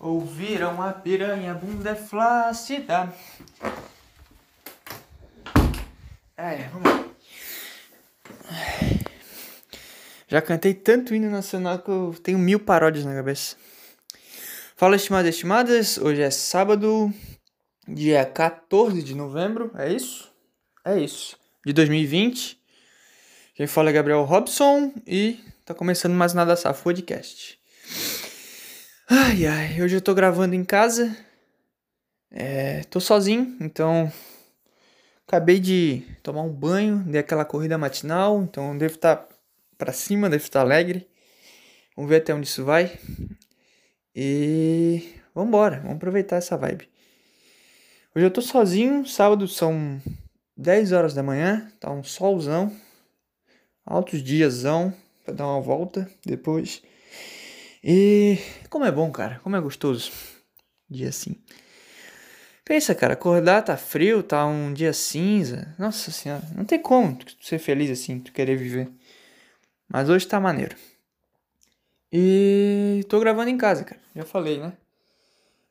Ouviram a piranha, bunda flácida. É, vamos lá. Já cantei tanto hino nacional que eu tenho mil paródias na cabeça. Fala, estimadas e estimadas. Hoje é sábado, dia 14 de novembro. É isso? É isso. De 2020. Quem fala é Gabriel Robson e tá começando mais nada Safo Podcast. Ai, ai, hoje eu tô gravando em casa. É, tô sozinho, então acabei de tomar um banho, dei aquela corrida matinal, então devo estar tá para cima, devo estar tá alegre. Vamos ver até onde isso vai. E vamos embora, vamos aproveitar essa vibe. Hoje eu tô sozinho, sábado são 10 horas da manhã, tá um solzão, altos diasão para dar uma volta depois. E como é bom, cara, como é gostoso. Dia assim. Pensa, cara, acordar tá frio, tá um dia cinza. Nossa senhora, não tem como tu ser feliz assim, tu querer viver. Mas hoje tá maneiro. E tô gravando em casa, cara. Já falei, né?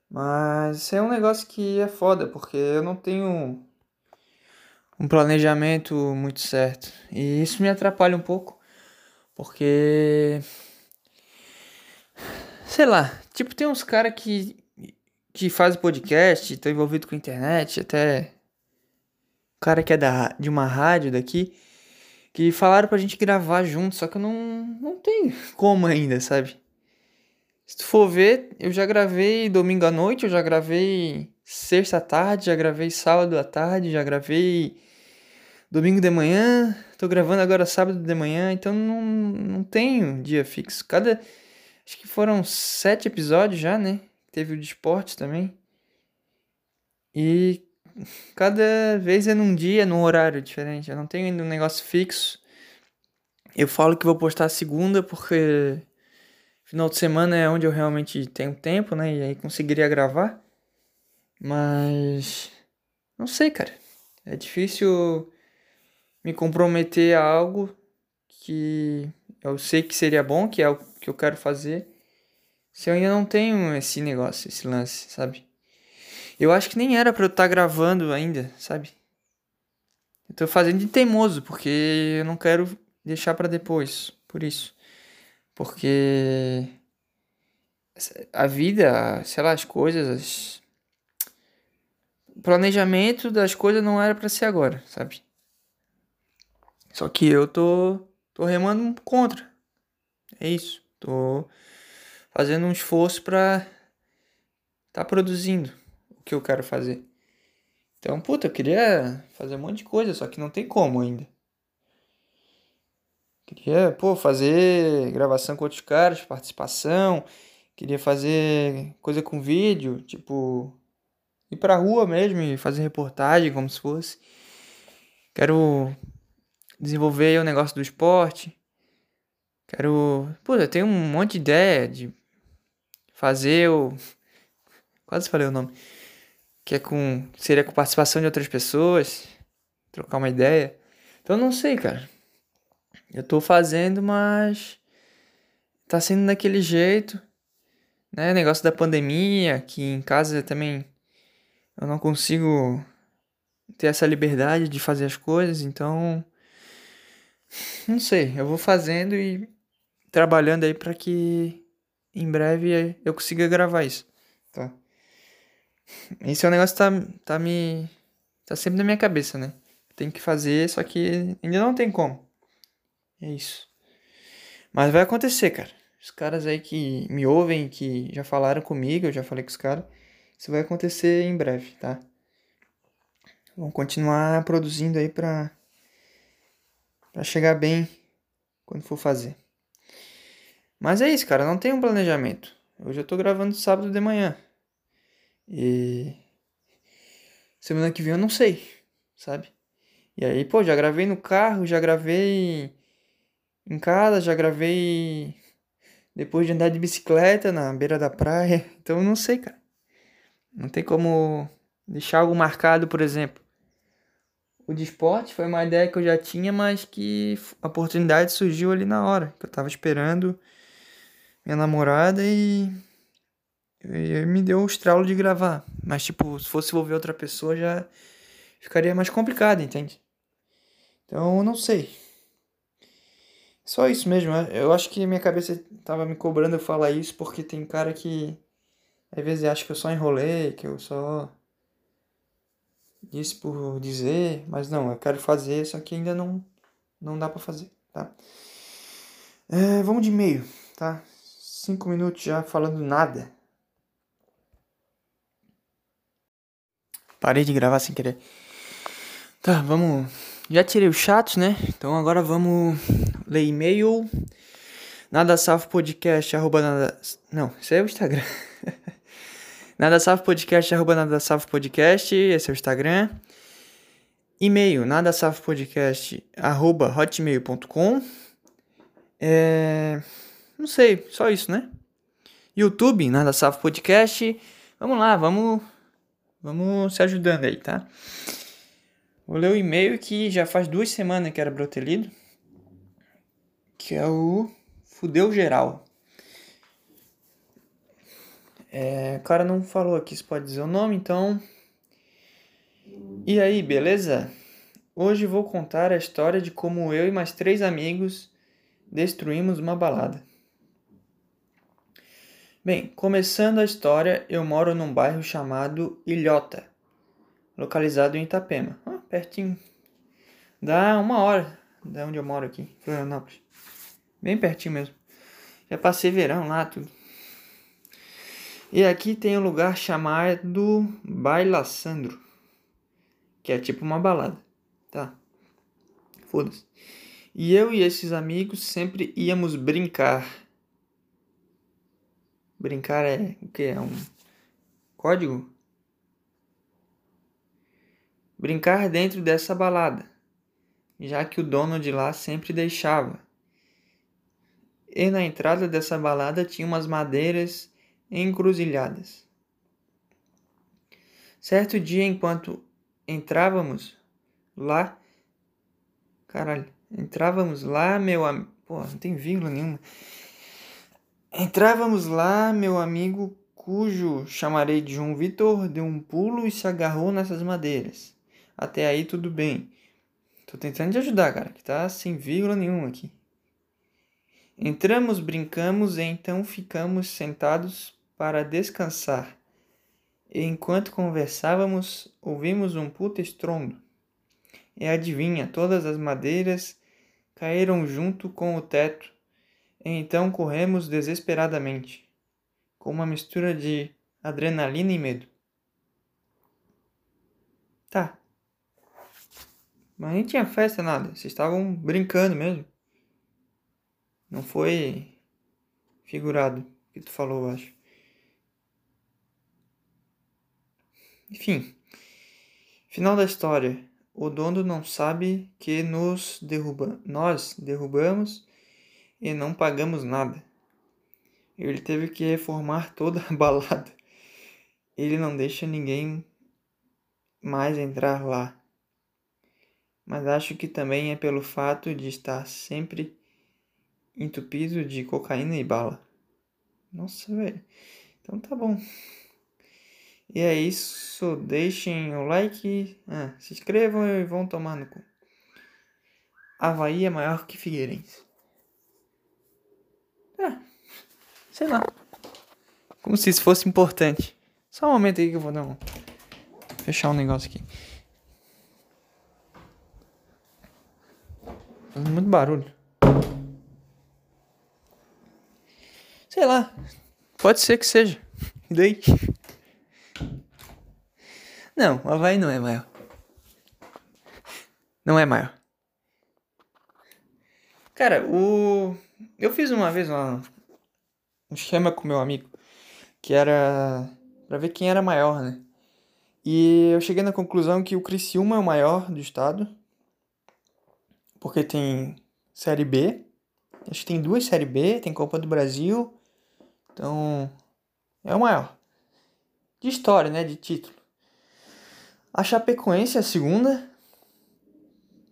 Mas isso é um negócio que é foda, porque eu não tenho um planejamento muito certo. E isso me atrapalha um pouco, porque sei lá, tipo, tem uns caras que, que fazem podcast, estão envolvidos com internet, até o cara que é da, de uma rádio daqui, que falaram pra gente gravar junto, só que eu não, não tenho como ainda, sabe? Se tu for ver, eu já gravei domingo à noite, eu já gravei sexta à tarde, já gravei sábado à tarde, já gravei domingo de manhã, tô gravando agora sábado de manhã, então não, não tenho dia fixo. Cada Acho que foram sete episódios já, né? Teve o de esportes também. E cada vez é num dia, num horário diferente. Eu não tenho ainda um negócio fixo. Eu falo que vou postar segunda porque final de semana é onde eu realmente tenho tempo, né? E aí conseguiria gravar. Mas não sei, cara. É difícil me comprometer a algo que eu sei que seria bom, que é o que eu quero fazer, se eu ainda não tenho esse negócio, esse lance, sabe? Eu acho que nem era para eu estar tá gravando ainda, sabe? Eu tô fazendo de teimoso, porque eu não quero deixar para depois, por isso. Porque a vida, sei lá, as coisas, as... o planejamento das coisas não era para ser agora, sabe? Só que eu tô tô remando contra. É isso. Tô fazendo um esforço para tá produzindo o que eu quero fazer. Então, puta, eu queria fazer um monte de coisa, só que não tem como ainda. Queria, pô, fazer gravação com outros caras, participação. Queria fazer coisa com vídeo, tipo, ir pra rua mesmo e fazer reportagem como se fosse. Quero desenvolver o negócio do esporte. Quero. Pô, eu tenho um monte de ideia de fazer o. Quase falei o nome. Que é com. Seria com participação de outras pessoas. Trocar uma ideia. Então não sei, cara. Eu tô fazendo, mas. Tá sendo daquele jeito. Né? Negócio da pandemia, que em casa também eu não consigo ter essa liberdade de fazer as coisas, então. Não sei, eu vou fazendo e trabalhando aí para que em breve eu consiga gravar isso, tá? Esse é um negócio que tá, tá me. tá sempre na minha cabeça, né? Tem que fazer, só que ainda não tem como. É isso. Mas vai acontecer, cara. Os caras aí que me ouvem, que já falaram comigo, eu já falei com os caras. Isso vai acontecer em breve, tá? Vamos continuar produzindo aí pra, pra chegar bem quando for fazer. Mas é isso, cara, não tem um planejamento. Hoje eu tô gravando sábado de manhã. E semana que vem eu não sei, sabe? E aí, pô, já gravei no carro, já gravei em casa, já gravei depois de andar de bicicleta na beira da praia. Então não sei, cara. Não tem como deixar algo marcado, por exemplo. O de esporte foi uma ideia que eu já tinha, mas que a oportunidade surgiu ali na hora, que eu tava esperando minha namorada e E me deu o estralo de gravar. Mas, tipo, se fosse envolver outra pessoa já ficaria mais complicado, entende? Então, não sei. Só isso mesmo. né? Eu acho que minha cabeça tava me cobrando eu falar isso porque tem cara que às vezes acha que eu só enrolei, que eu só disse por dizer, mas não, eu quero fazer, só que ainda não não dá pra fazer, tá? É, vamos de e-mail, tá? Cinco minutos já falando nada. Parei de gravar sem querer. Tá, vamos. Já tirei os chatos, né? Então agora vamos ler e-mail. Nada salvo podcast, arroba nada. Não, isso é o Instagram. nada salvo podcast, arroba nada podcast. Esse é o Instagram. E-mail, nada podcast, arroba hotmail.com. É. Não sei, só isso, né? YouTube, nada podcast. Vamos lá, vamos. Vamos se ajudando aí, tá? Vou ler o e-mail que já faz duas semanas que era pra eu ter lido. Que é o Fudeu Geral. É, o cara não falou aqui se pode dizer o nome, então. E aí, beleza? Hoje vou contar a história de como eu e mais três amigos destruímos uma balada. Bem, começando a história, eu moro num bairro chamado Ilhota, localizado em Itapema. Ah, pertinho. Dá uma hora da onde eu moro aqui, Florianópolis. Bem pertinho mesmo. Já passei verão lá, tudo. E aqui tem um lugar chamado Baila Sandro. Que é tipo uma balada. Tá. Foda-se. E eu e esses amigos sempre íamos brincar. Brincar é o que? É um código? Brincar dentro dessa balada, já que o dono de lá sempre deixava. E na entrada dessa balada tinha umas madeiras encruzilhadas. Certo dia, enquanto entrávamos lá, caralho, entrávamos lá, meu amigo, pô, não tem vírgula nenhuma. Entrávamos lá, meu amigo, cujo chamarei de João Vitor, deu um pulo e se agarrou nessas madeiras. Até aí tudo bem. Tô tentando te ajudar, cara, que tá sem vírgula nenhuma aqui. Entramos, brincamos e então ficamos sentados para descansar. E enquanto conversávamos, ouvimos um puta estrondo. E adivinha, todas as madeiras caíram junto com o teto. E então corremos desesperadamente, com uma mistura de adrenalina e medo. Tá. Mas nem tinha festa nada, vocês estavam brincando mesmo. Não foi figurado que tu falou, eu acho. Enfim, final da história. O dono não sabe que nos derruba, nós derrubamos e não pagamos nada. Ele teve que reformar toda a balada. Ele não deixa ninguém mais entrar lá. Mas acho que também é pelo fato de estar sempre entupido de cocaína e bala. Nossa, velho. Então tá bom. E é isso. Deixem o like, ah, se inscrevam e vão tomar no cu. Havaí é maior que Figueirense. É, sei lá. Como se isso fosse importante. Só um momento aí que eu vou dar um. Fechar um negócio aqui. Muito barulho. Sei lá. Pode ser que seja. Daí? Não, o Havaí não é maior. Não é maior. Cara, o. Eu fiz uma vez uma... um esquema com meu amigo que era para ver quem era maior, né? E eu cheguei na conclusão que o Criciúma é o maior do estado, porque tem Série B, acho que tem duas Série B, tem Copa do Brasil, então é o maior. De história, né? De título. A Chapecoense é a segunda,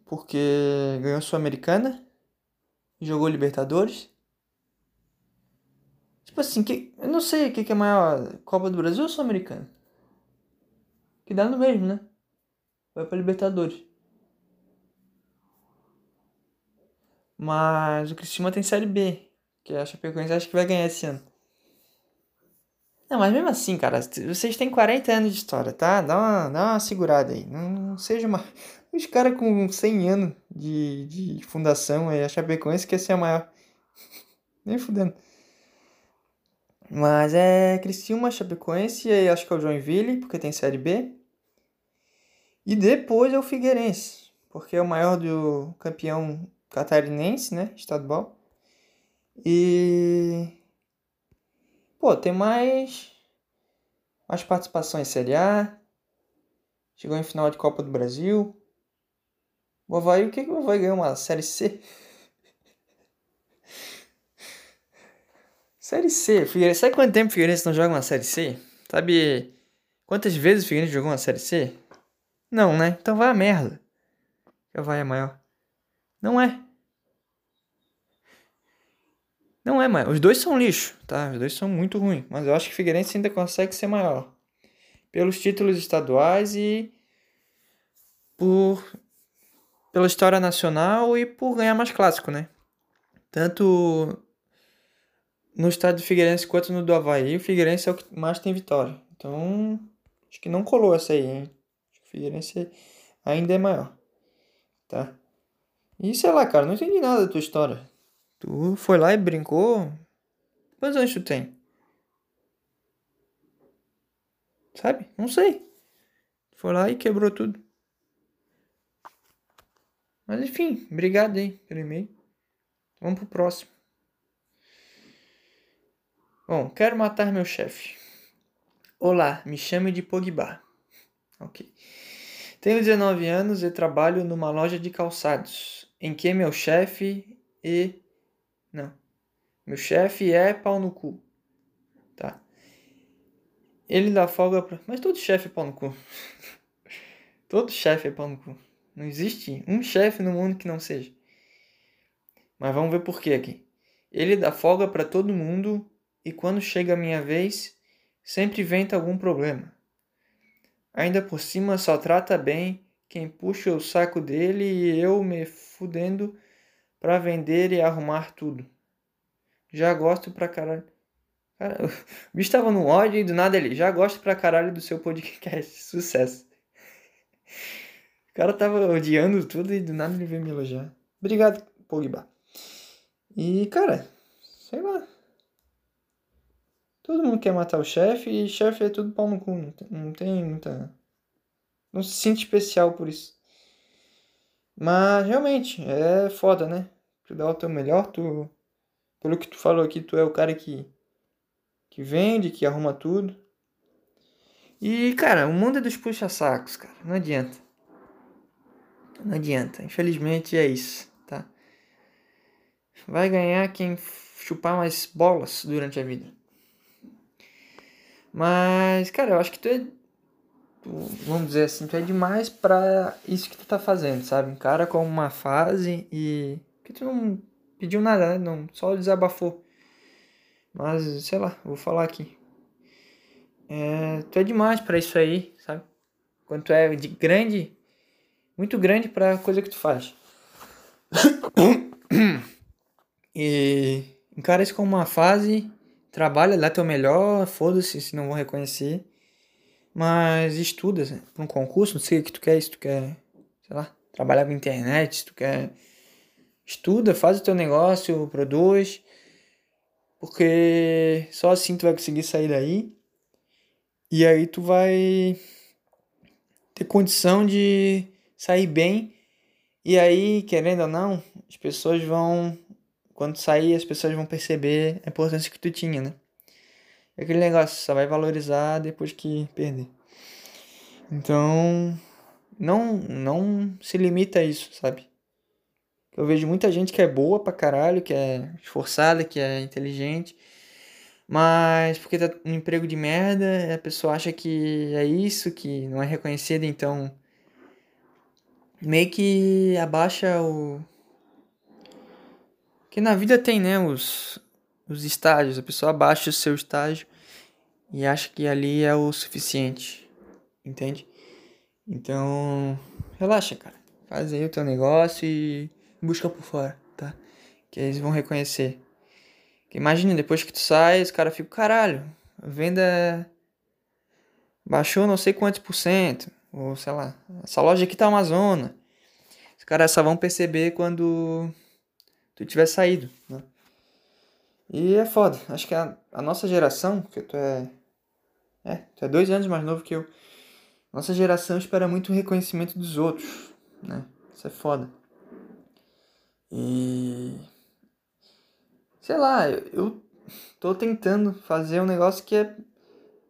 porque ganhou Sul-Americana, jogou Libertadores. Tipo assim, que, eu não sei o que, que é maior, Copa do Brasil ou Sul-Americana? Que dá no mesmo, né? Vai pra Libertadores. Mas o Criciúma tem Série B, que a Chapecoense acho que vai ganhar esse ano. Não, mas mesmo assim, cara, vocês têm 40 anos de história, tá? Dá uma, dá uma segurada aí. Não, não seja uma. Os caras com 100 anos de, de fundação, aí a Chapecoense quer ser a maior. Nem fudendo. Mas é Criciúma, Chapecoense, e acho que é o Joinville, porque tem Série B. E depois é o Figueirense, porque é o maior do campeão catarinense, né? Estadual. E. Pô, tem mais. Mais participações em Série A. Chegou em final de Copa do Brasil. O Havaí, o que, que o Havaí ganhou? Uma Série C? série C. Figueirense. Sabe quanto tempo o Figueirense não joga uma Série C? Sabe quantas vezes o Figueirense jogou uma Série C? Não, né? Então vai a merda. O Havaí é maior. Não é. Não é, maior. Os dois são lixo, tá? Os dois são muito ruins. Mas eu acho que o Figueirense ainda consegue ser maior. Pelos títulos estaduais e por pela história nacional e por ganhar mais clássico, né? Tanto no estádio do Figueirense quanto no do Havaí, o Figueirense é o que mais tem vitória. Então, acho que não colou essa aí, hein? O Figueirense ainda é maior, tá? E sei lá, cara, não entendi nada da tua história. Tu foi lá e brincou? Quantos anos tu tem? Sabe? Não sei. Foi lá e quebrou tudo. Mas enfim, obrigado aí pelo e-mail. Vamos pro próximo. Bom, quero matar meu chefe. Olá, me chame de Pogba. Ok. Tenho 19 anos e trabalho numa loja de calçados, em que meu chefe e. Não. Meu chefe é pau no cu. Tá. Ele dá folga pra. Mas todo chefe é pau no cu. todo chefe é pau no cu. Não existe um chefe no mundo que não seja. Mas vamos ver por que aqui. Ele dá folga para todo mundo e quando chega a minha vez, sempre inventa algum problema. Ainda por cima só trata bem quem puxa o saco dele e eu me fudendo pra vender e arrumar tudo. Já gosto pra caralho. Cara, o bicho tava no ódio e do nada ele já gosto pra caralho do seu podcast. Sucesso. O cara tava odiando tudo e do nada ele veio me elogiar. Obrigado, Pogba. E, cara, sei lá. Todo mundo quer matar o chefe e chefe é tudo pau no cu. Não tem, não tem muita. Não se sente especial por isso. Mas realmente, é foda, né? Tu dá o teu melhor, tu. Pelo que tu falou aqui, tu é o cara que. que vende, que arruma tudo. E, cara, o mundo é dos puxa-sacos, cara. Não adianta. Não adianta. Infelizmente é isso, tá? Vai ganhar quem chupar mais bolas durante a vida. Mas, cara, eu acho que tu é. Vamos dizer assim, tu é demais pra isso que tu tá fazendo, sabe? Encara como uma fase e. Que tu não pediu nada, né? Não, só desabafou. Mas, sei lá, vou falar aqui. É, tu é demais para isso aí, sabe? Quando tu é de grande, muito grande pra coisa que tu faz. e encara isso como uma fase Trabalha, dá teu melhor, foda-se se não vão reconhecer. Mas estuda para um concurso, não sei o que tu quer, se tu quer, sei lá, trabalhar com internet, se tu quer. Estuda, faz o teu negócio, produz. Porque só assim tu vai conseguir sair daí. E aí tu vai ter condição de sair bem. E aí, querendo ou não, as pessoas vão quando sair as pessoas vão perceber a importância que tu tinha, né? É aquele negócio, só vai valorizar depois que perder. Então, não, não se limita a isso, sabe? Eu vejo muita gente que é boa pra caralho, que é esforçada, que é inteligente, mas porque tá no emprego de merda, a pessoa acha que é isso, que não é reconhecida, então meio que abaixa o, que na vida tem, né, os, os estágios. A pessoa abaixa o seu estágio e acha que ali é o suficiente. Entende? Então, relaxa, cara. Faz aí o teu negócio e busca por fora, tá? Que eles vão reconhecer. Que imagina, depois que tu sai, os caras ficam, caralho, a venda baixou não sei quantos por cento. Ou sei lá, essa loja aqui tá uma zona. Os caras só vão perceber quando tu tiver saído, né? E é foda. Acho que a, a nossa geração, que tu é. É, tu é dois anos mais novo que eu. Nossa geração espera muito o reconhecimento dos outros, né? Isso é foda. E. Sei lá, eu, eu tô tentando fazer um negócio que é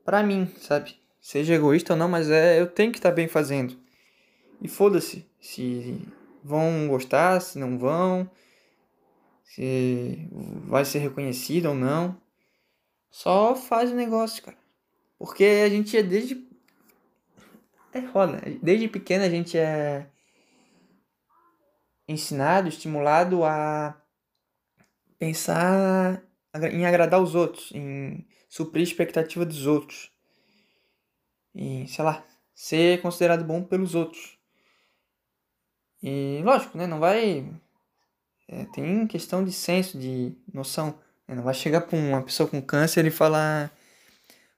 pra mim, sabe? Seja egoísta ou não, mas é eu tenho que estar tá bem fazendo. E foda-se se vão gostar, se não vão, se vai ser reconhecido ou não. Só faz o negócio, cara. Porque a gente é desde. É foda. Desde pequeno a gente é ensinado, estimulado a pensar em agradar os outros, em suprir a expectativa dos outros. Em, sei lá, ser considerado bom pelos outros. E lógico, né? Não vai é, tem questão de senso, de noção. Né? Não vai chegar pra uma pessoa com câncer e falar: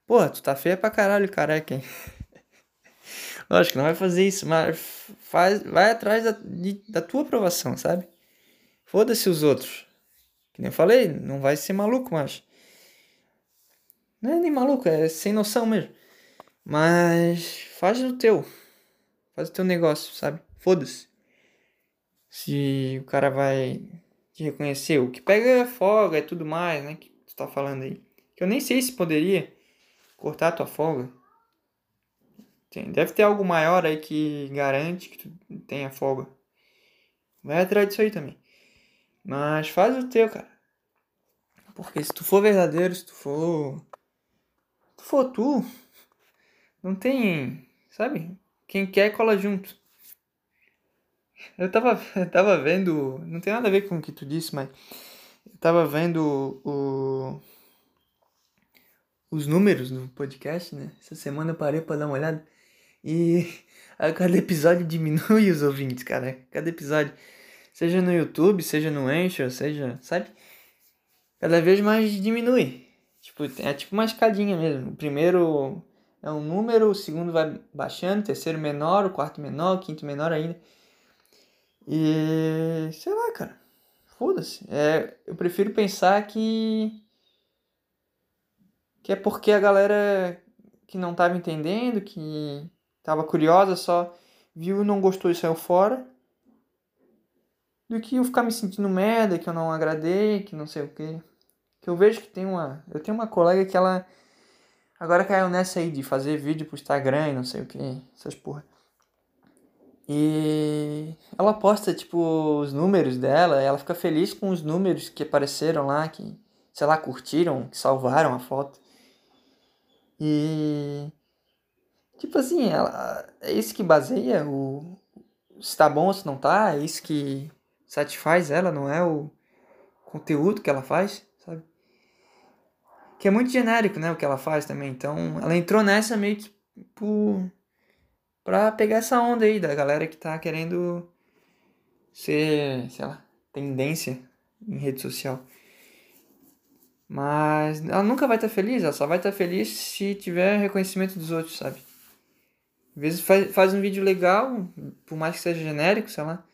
Pô, tu tá feia pra caralho, careca. Hein? Lógico, não vai fazer isso, mas faz, vai atrás da, de, da tua aprovação, sabe? Foda-se os outros. Que nem eu falei, não vai ser maluco, mas. Não é nem maluco, é sem noção mesmo. Mas faz o teu. Faz o teu negócio, sabe? Foda-se se o cara vai te reconhecer. O que pega é folga e tudo mais, né? Que tu tá falando aí. Que eu nem sei se poderia cortar a tua folga. Tem, deve ter algo maior aí que garante que tu tenha folga. Vai atrás disso aí também. Mas faz o teu, cara. Porque se tu for verdadeiro, se tu for. Se tu for tu, não tem. Sabe? Quem quer cola junto. Eu tava, eu tava vendo. Não tem nada a ver com o que tu disse, mas. Eu tava vendo o, os números do podcast, né? Essa semana eu parei pra dar uma olhada. E a cada episódio diminui os ouvintes, cara. Cada episódio. Seja no YouTube, seja no Anchor, seja. Sabe? Cada vez mais diminui. Tipo, é tipo uma escadinha mesmo. O primeiro é um número, o segundo vai baixando, o terceiro menor, o quarto menor, o quinto menor ainda. E sei lá, cara. Foda-se. É, eu prefiro pensar que. Que é porque a galera que não tava entendendo, que tava curiosa, só viu e não gostou e saiu fora. Do que eu ficar me sentindo merda, que eu não agradei, que não sei o que. Que eu vejo que tem uma. Eu tenho uma colega que ela. Agora caiu nessa aí de fazer vídeo pro Instagram e não sei o que. Essas porra. E ela posta, tipo, os números dela, ela fica feliz com os números que apareceram lá, que, sei lá, curtiram, que salvaram a foto. E. Tipo assim, ela, é isso que baseia o. Se tá bom ou se não tá, é isso que satisfaz ela, não é o conteúdo que ela faz, sabe? Que é muito genérico, né, o que ela faz também. Então, ela entrou nessa meio que por pra pegar essa onda aí da galera que tá querendo ser, sei lá, tendência em rede social. Mas ela nunca vai estar tá feliz, ela só vai estar tá feliz se tiver reconhecimento dos outros, sabe? Às vezes faz, faz um vídeo legal, por mais que seja genérico, sei lá.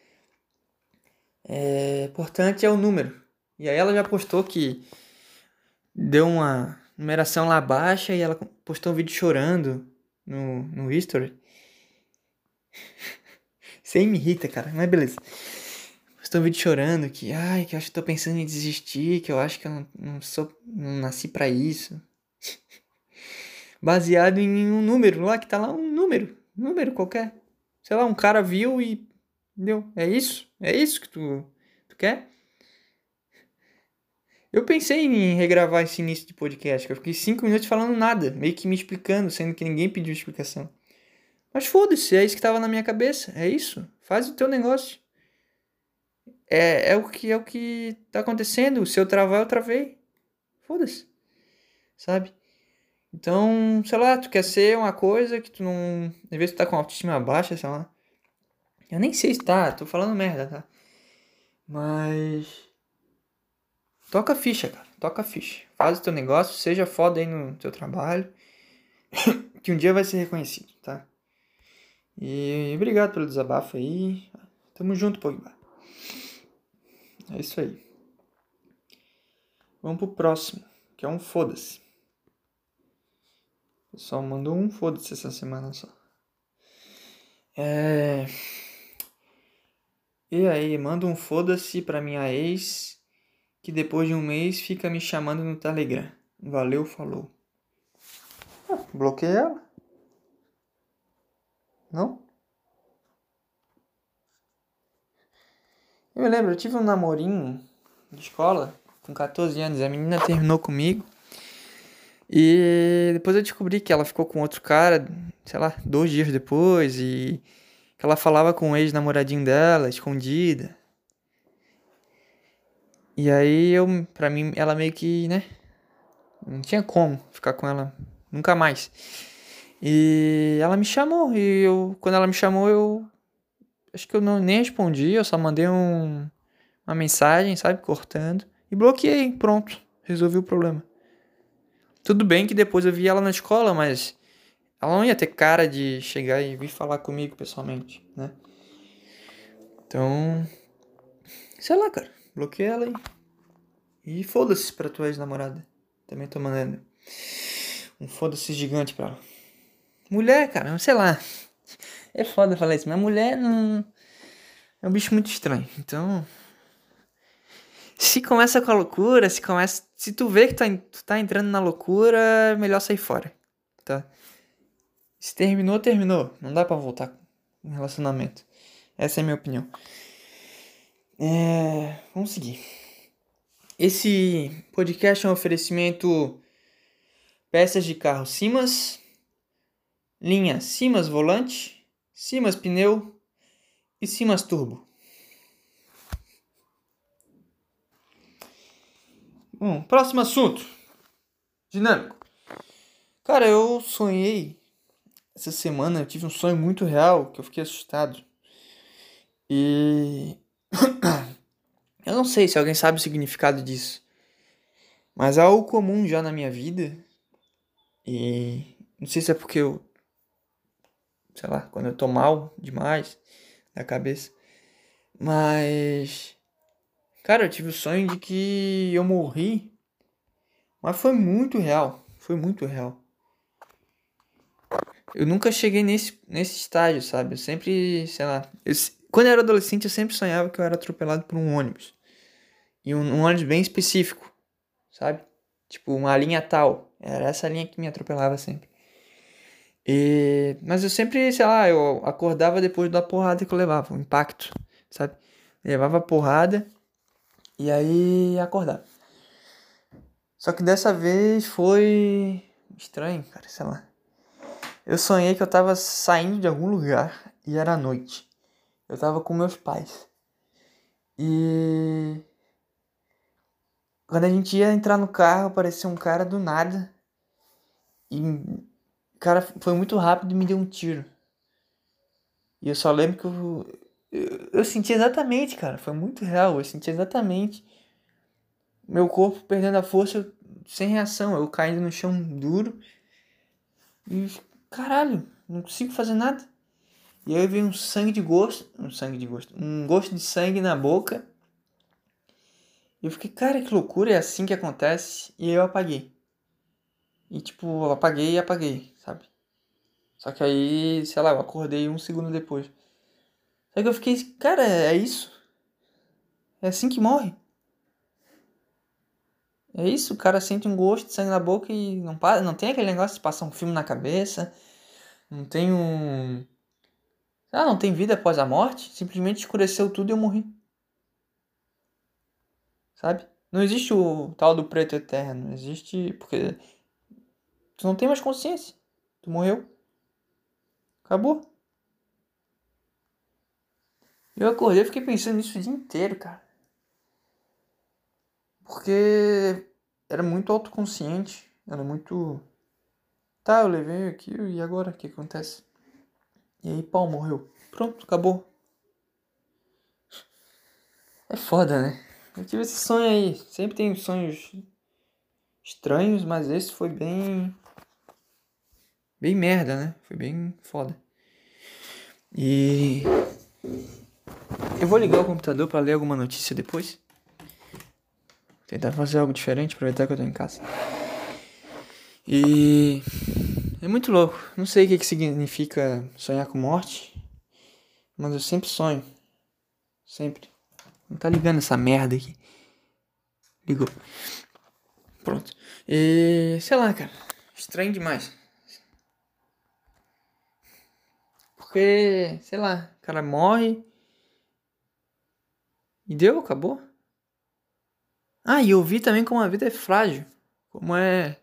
É importante é o número. E aí ela já postou que deu uma numeração lá baixa e ela postou um vídeo chorando no, no history. Isso aí me irrita, cara, mas beleza. Estou vídeo chorando que, ai, que eu acho que tô pensando em desistir, que eu acho que eu não, não sou, não nasci para isso. Baseado em um número lá, que tá lá um número, um número qualquer. Sei lá, um cara viu e deu. É isso? É isso que tu, tu quer? Eu pensei em regravar esse início de podcast, que eu fiquei cinco minutos falando nada, meio que me explicando, sendo que ninguém pediu explicação. Mas foda-se, é isso que estava na minha cabeça. É isso. Faz o teu negócio. É, é o que é o que tá acontecendo. Se eu travar, eu travei. Foda-se. Sabe? Então, sei lá, tu quer ser uma coisa que tu não. Às vezes tu tá com autoestima baixa, sei lá. Eu nem sei se tá, tô falando merda, tá? Mas. Toca a ficha, cara. Toca a ficha. Faz o teu negócio, seja foda aí no teu trabalho. que um dia vai ser reconhecido, tá? E obrigado pelo desabafo aí. Tamo junto, Pogba. É isso aí. Vamos pro próximo, que é um foda-se. O pessoal mandou um foda-se essa semana só. É. E aí, manda um foda-se pra minha ex que depois de um mês fica me chamando no Telegram. Valeu, falou. Ah, bloqueei ela. Não? Eu me lembro, eu tive um namorinho de escola com 14 anos. A menina terminou comigo. E depois eu descobri que ela ficou com outro cara, sei lá, dois dias depois. E que ela falava com o ex-namoradinho dela, escondida. E aí eu, pra mim, ela meio que, né? Não tinha como ficar com ela nunca mais. E ela me chamou, e eu, quando ela me chamou, eu acho que eu não nem respondi, eu só mandei um, uma mensagem, sabe, cortando, e bloqueei, pronto, resolvi o problema. Tudo bem que depois eu vi ela na escola, mas ela não ia ter cara de chegar e vir falar comigo pessoalmente, né? Então, sei lá, cara, bloqueei ela aí. E foda-se pra tua ex-namorada. Também tô mandando um foda-se gigante pra ela. Mulher, cara, sei lá. É foda falar isso, mas mulher não. É um bicho muito estranho. Então. Se começa com a loucura, se começa. Se tu vê que tá, tu tá entrando na loucura, é melhor sair fora. Tá? Se terminou, terminou. Não dá para voltar com relacionamento. Essa é a minha opinião. É... Vamos seguir. Esse podcast é um oferecimento peças de carro Simas, linha Simas Volante, Simas Pneu e Simas Turbo. Bom, próximo assunto. Dinâmico. Cara, eu sonhei essa semana eu tive um sonho muito real que eu fiquei assustado. E. eu não sei se alguém sabe o significado disso. Mas é algo comum já na minha vida. E. Não sei se é porque eu. Sei lá, quando eu tô mal demais da cabeça. Mas. Cara, eu tive o sonho de que eu morri. Mas foi muito real. Foi muito real eu nunca cheguei nesse, nesse estágio, sabe? Eu sempre, sei lá. Eu, quando eu era adolescente, eu sempre sonhava que eu era atropelado por um ônibus. E um, um ônibus bem específico, sabe? Tipo, uma linha tal. Era essa linha que me atropelava sempre. E, mas eu sempre, sei lá, eu acordava depois da porrada que eu levava, o impacto, sabe? levava a porrada e aí acordava. Só que dessa vez foi estranho, cara, sei lá. Eu sonhei que eu tava saindo de algum lugar e era noite. Eu tava com meus pais. E quando a gente ia entrar no carro, apareceu um cara do nada. E o cara foi muito rápido e me deu um tiro. E eu só lembro que eu, eu, eu senti exatamente, cara. Foi muito real. Eu senti exatamente meu corpo perdendo a força sem reação. Eu caindo no chão duro. E caralho, não consigo fazer nada. E aí veio um sangue de gosto, um sangue de gosto, um gosto de sangue na boca. E eu fiquei, cara, que loucura, é assim que acontece. E eu apaguei. E tipo, apaguei e apaguei? Só que aí, sei lá, eu acordei um segundo depois. Só que eu fiquei, cara, é isso? É assim que morre? É isso, o cara sente um gosto de sangue na boca e não, para, não tem aquele negócio de passar um filme na cabeça. Não tem um. Ah, não tem vida após a morte. Simplesmente escureceu tudo e eu morri. Sabe? Não existe o tal do preto eterno. Existe. Porque. Tu não tem mais consciência. Tu morreu. Acabou. Eu acordei e fiquei pensando nisso o dia inteiro, cara. Porque era muito autoconsciente, era muito. Tá, eu levei aquilo e agora o que acontece? E aí, pau, morreu. Pronto, acabou. É foda, né? Eu tive esse sonho aí. Sempre tenho sonhos estranhos, mas esse foi bem. Bem merda, né? Foi bem foda. E. Eu vou ligar o computador para ler alguma notícia depois. Tentar fazer algo diferente, aproveitar que eu tô em casa. E. É muito louco. Não sei o que, que significa sonhar com morte. Mas eu sempre sonho. Sempre. Não tá ligando essa merda aqui. Ligou. Pronto. E. Sei lá, cara. Estranho demais. Porque, sei lá, o cara morre. E deu, acabou. Ah, e eu vi também como a vida é frágil. Como é.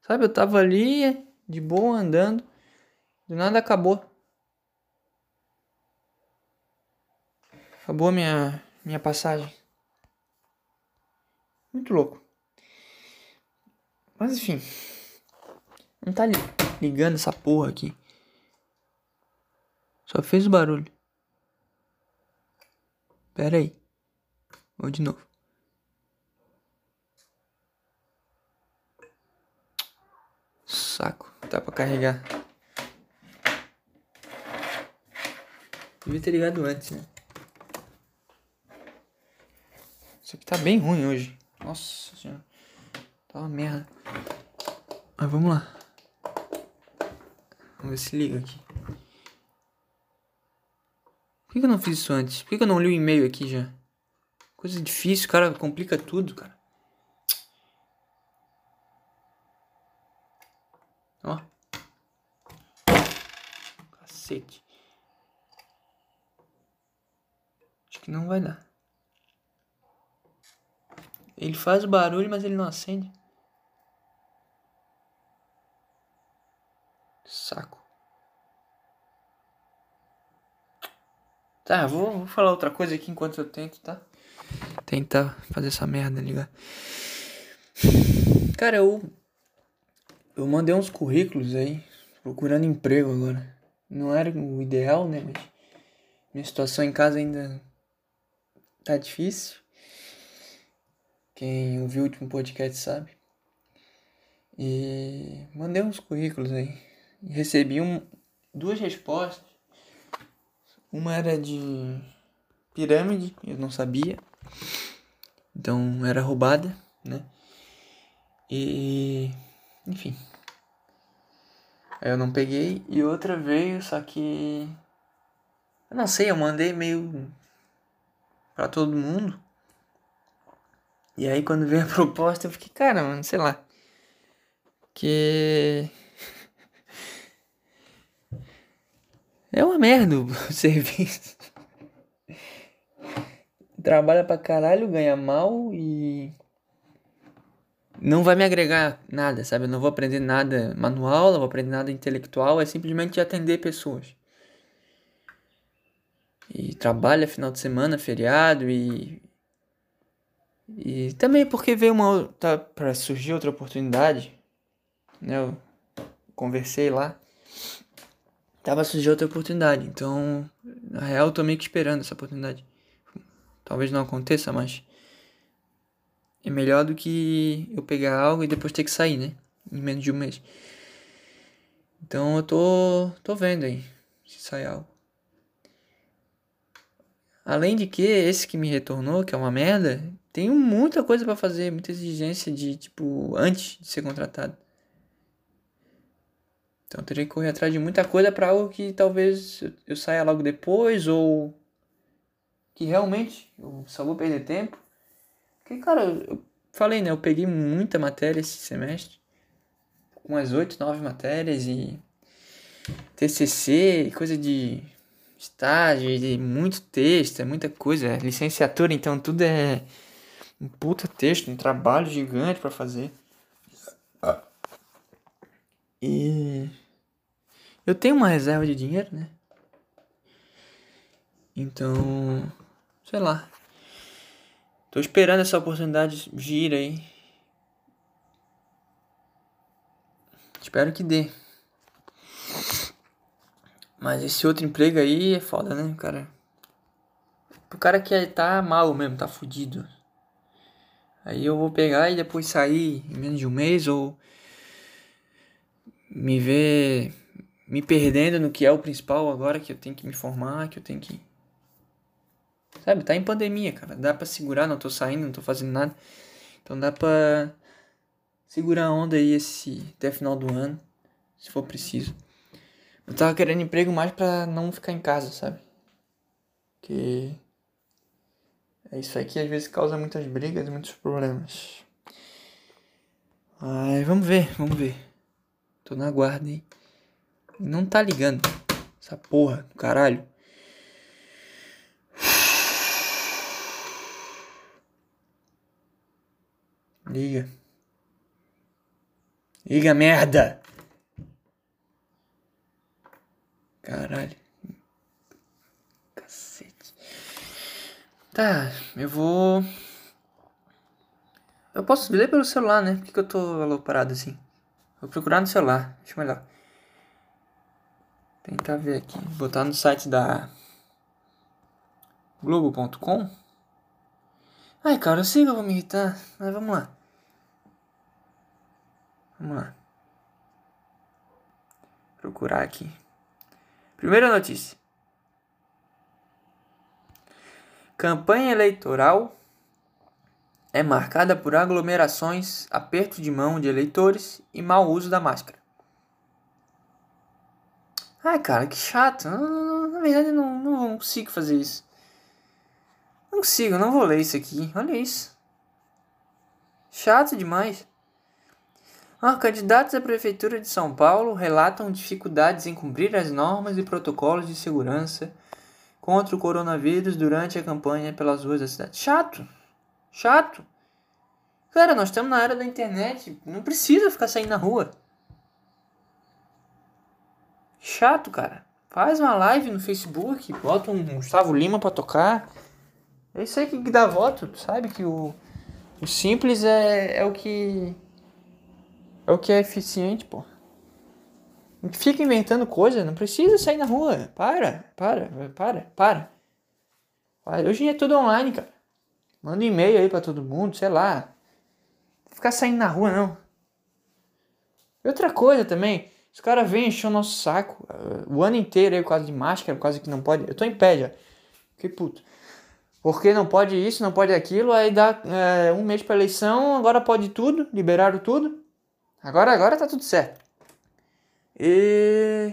Sabe, eu tava ali, de boa, andando. Do nada acabou. Acabou minha, minha passagem. Muito louco. Mas enfim. Não tá ligando essa porra aqui. Só fez barulho. Pera aí. Vou de novo. Saco. Tá pra carregar. Devia ter ligado antes, né? Isso aqui tá bem ruim hoje. Nossa senhora. Tá uma merda. Mas vamos lá. Vamos ver se liga aqui. Que eu não fiz isso antes? Por que eu não li o e-mail aqui já? Coisa difícil, cara. Complica tudo, cara. Ó. Cacete. Acho que não vai dar. Ele faz o barulho, mas ele não acende. Saco. Tá, vou, vou falar outra coisa aqui enquanto eu tento, tá? Tentar fazer essa merda ligar. Cara, eu. Eu mandei uns currículos aí, procurando emprego agora. Não era o ideal, né? Mas minha situação em casa ainda tá difícil. Quem ouviu o último podcast sabe. E mandei uns currículos aí. Recebi um, duas respostas. Uma era de pirâmide, eu não sabia. Então era roubada, né? E enfim. Aí eu não peguei e outra veio, só que eu não sei, eu mandei meio para todo mundo. E aí quando veio a proposta eu fiquei, cara, mano, sei lá. Que. É uma merda o serviço. Trabalha pra caralho, ganha mal e. Não vai me agregar nada, sabe? Eu não vou aprender nada manual, não vou aprender nada intelectual, é simplesmente atender pessoas. E trabalha final de semana, feriado e e também porque veio uma tá para surgir outra oportunidade, né? Eu conversei lá. Tava surgindo outra oportunidade, então na real eu tô meio que esperando essa oportunidade. Talvez não aconteça, mas é melhor do que eu pegar algo e depois ter que sair, né? Em menos de um mês. Então eu tô tô vendo aí se sai algo. Além de que esse que me retornou, que é uma merda, tenho muita coisa para fazer, muita exigência de, tipo, antes de ser contratado. Então eu teria que correr atrás de muita coisa para algo que talvez eu saia logo depois ou que realmente eu só vou perder tempo. Porque, cara, eu falei, né? Eu peguei muita matéria esse semestre. Umas 8, 9 matérias e TCC, coisa de estágio, de muito texto, é muita coisa. É licenciatura, então tudo é um puta texto, um trabalho gigante para fazer. E eu tenho uma reserva de dinheiro, né? Então, sei lá. Tô esperando essa oportunidade vir aí. Espero que dê. Mas esse outro emprego aí é foda, né, cara? O cara que é, tá mal mesmo, tá fudido. Aí eu vou pegar e depois sair em menos de um mês ou me ver me perdendo no que é o principal agora que eu tenho que me formar, que eu tenho que Sabe, tá em pandemia, cara. Dá para segurar, não tô saindo, não tô fazendo nada. Então dá pra segurar a onda aí esse até final do ano, se for preciso. Eu tava querendo emprego mais pra não ficar em casa, sabe? Que é isso aí que às vezes causa muitas brigas muitos problemas. Ai, vamos ver, vamos ver. Tô na guarda aí. Não tá ligando. Essa porra do caralho. Liga. Liga, merda! Caralho. Cacete. Tá, eu vou. Eu posso ler pelo celular, né? Por que, que eu tô aloprado assim? Vou procurar no celular, acho melhor. Tentar ver aqui. Botar no site da Globo.com. Ai, cara, eu sei que eu vou me irritar, mas vamos lá. Vamos lá. Procurar aqui. Primeira notícia. Campanha eleitoral é marcada por aglomerações, aperto de mão de eleitores e mau uso da máscara. Ai, cara, que chato. na verdade, não, não consigo fazer isso. Não consigo, não vou ler isso aqui. Olha isso. Chato demais. Ah, candidatos à Prefeitura de São Paulo relatam dificuldades em cumprir as normas e protocolos de segurança contra o coronavírus durante a campanha pelas ruas da cidade. Chato! Chato! Cara, nós estamos na era da internet, não precisa ficar saindo na rua. Chato, cara. Faz uma live no Facebook, bota um Gustavo Lima pra tocar. É isso aí que dá voto, sabe? Que o, o simples é, é o que é o que é eficiente, pô. Fica inventando coisa, não precisa sair na rua. Para, para, para, para. para. Hoje é tudo online, cara. Manda um e-mail aí pra todo mundo, sei lá. Não ficar saindo na rua, não. E outra coisa também, os caras vêm encher o nosso saco uh, o ano inteiro aí, quase de máscara, quase que não pode. Eu tô em pé já. Que puto. Porque não pode isso, não pode aquilo, aí dá é, um mês pra eleição, agora pode tudo, liberaram tudo. Agora, agora tá tudo certo. E.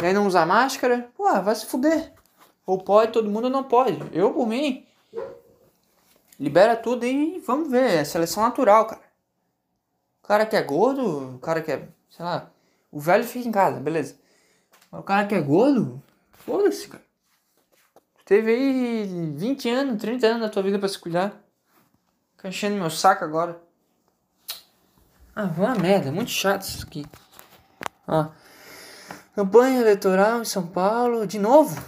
E aí não usar máscara? Pô, vai se fuder. Ou pode, todo mundo não pode. Eu, por mim, libera tudo e vamos ver. É seleção natural, cara. O cara que é gordo, o cara que é, sei lá, o velho fica em casa, beleza. Mas o cara que é gordo, foda-se, cara. Teve aí 20 anos, 30 anos da tua vida pra se cuidar. Fica enchendo meu saco agora. Ah, uma merda, muito chato isso aqui. Ó. Campanha eleitoral em São Paulo, de novo.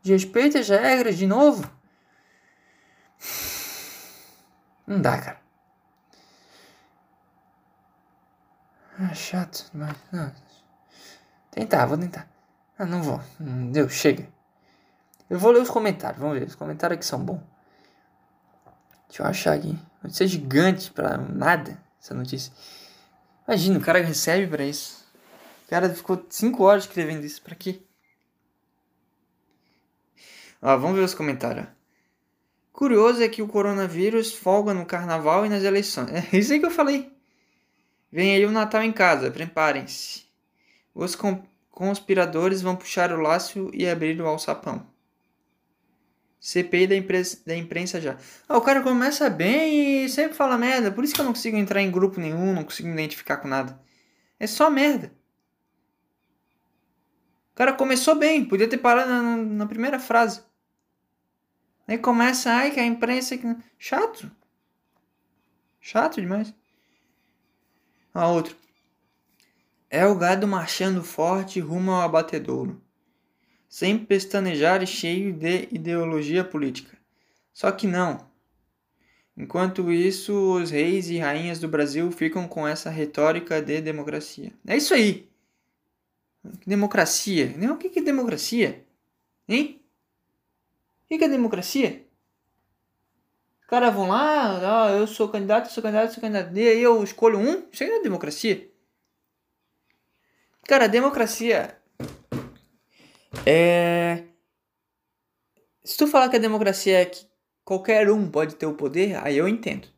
De respeito às regras, de novo. Não dá, cara. Ah, chato demais. Não. Tentar, vou tentar. Ah, não vou. Não deu, chega. Eu vou ler os comentários, vamos ver. Os comentários aqui são bons. Deixa eu achar aqui. Notícia gigante pra nada, essa notícia. Imagina, o cara recebe pra isso. O cara ficou 5 horas escrevendo isso, pra quê? Ó, vamos ver os comentários. Curioso é que o coronavírus folga no carnaval e nas eleições. É isso aí que eu falei. Vem aí o Natal em casa, preparem-se. Os conspiradores vão puxar o laço e abrir o alçapão. CPI da, imprensa, da imprensa já. Ah, o cara começa bem e sempre fala merda. Por isso que eu não consigo entrar em grupo nenhum, não consigo me identificar com nada. É só merda. O cara começou bem, podia ter parado na, na primeira frase. Aí começa, ai, que a imprensa. Chato. Chato demais. A outro. É o gado marchando forte rumo ao abatedouro sem pestanejar e cheio de ideologia política. Só que não. Enquanto isso, os reis e rainhas do Brasil ficam com essa retórica de democracia. É isso aí. Democracia. O que é democracia? Hein? O que é democracia? Caras vão lá, ah, eu sou candidato, sou candidato, sou candidato. E aí eu escolho um? Isso aí não é democracia. Cara, democracia é. Se tu falar que a democracia é que qualquer um pode ter o poder, aí eu entendo.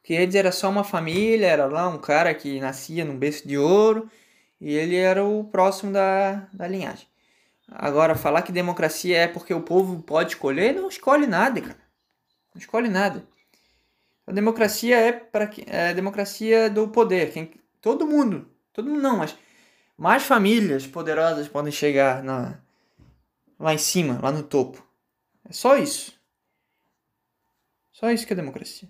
Que antes era só uma família, era lá um cara que nascia num berço de ouro e ele era o próximo da, da linhagem. Agora, falar que democracia é porque o povo pode escolher, não escolhe nada, cara. Não escolhe nada. A democracia é para é democracia do poder. Quem, todo mundo, todo mundo não, mas mais famílias poderosas podem chegar na, lá em cima, lá no topo. É só isso. Só isso que é democracia.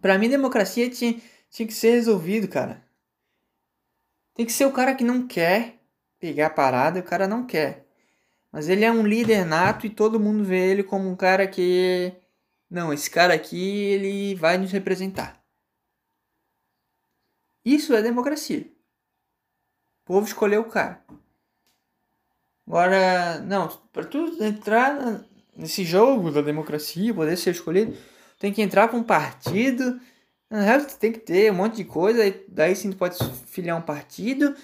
Pra mim, democracia tinha, tinha que ser resolvido, cara. Tem que ser o cara que não quer pegar a parada e o cara não quer. Mas ele é um líder nato e todo mundo vê ele como um cara que. Não, esse cara aqui ele vai nos representar. Isso é democracia. O povo escolheu o cara. Agora, não, para tu entrar nesse jogo da democracia, poder ser escolhido, tem que entrar com um partido. Na real, tem que ter um monte de coisa. Daí sim tu pode filiar um partido.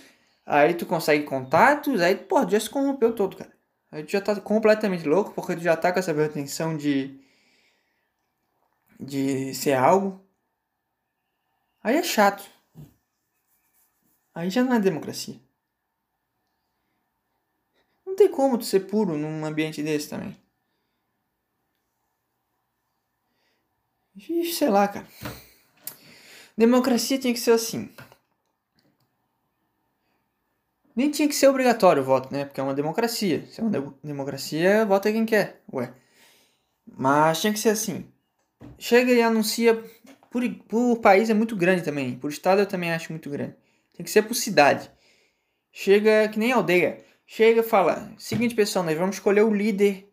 Aí tu consegue contatos. Aí, pô, já se corrompeu todo, cara. Aí tu já tá completamente louco, porque tu já tá com essa pretensão de. de ser algo. Aí é chato. Aí já não é democracia. Não tem como tu ser puro num ambiente desse também. Sei lá, cara. Democracia tinha que ser assim. Nem tinha que ser obrigatório o voto, né? Porque é uma democracia. Se é uma democracia, vota quem quer. Ué. Mas tinha que ser assim. Chega e anuncia. Por, por país é muito grande também. Por estado eu também acho muito grande. Tem que ser por cidade. Chega que nem aldeia. Chega e fala: seguinte, pessoal, nós vamos escolher o líder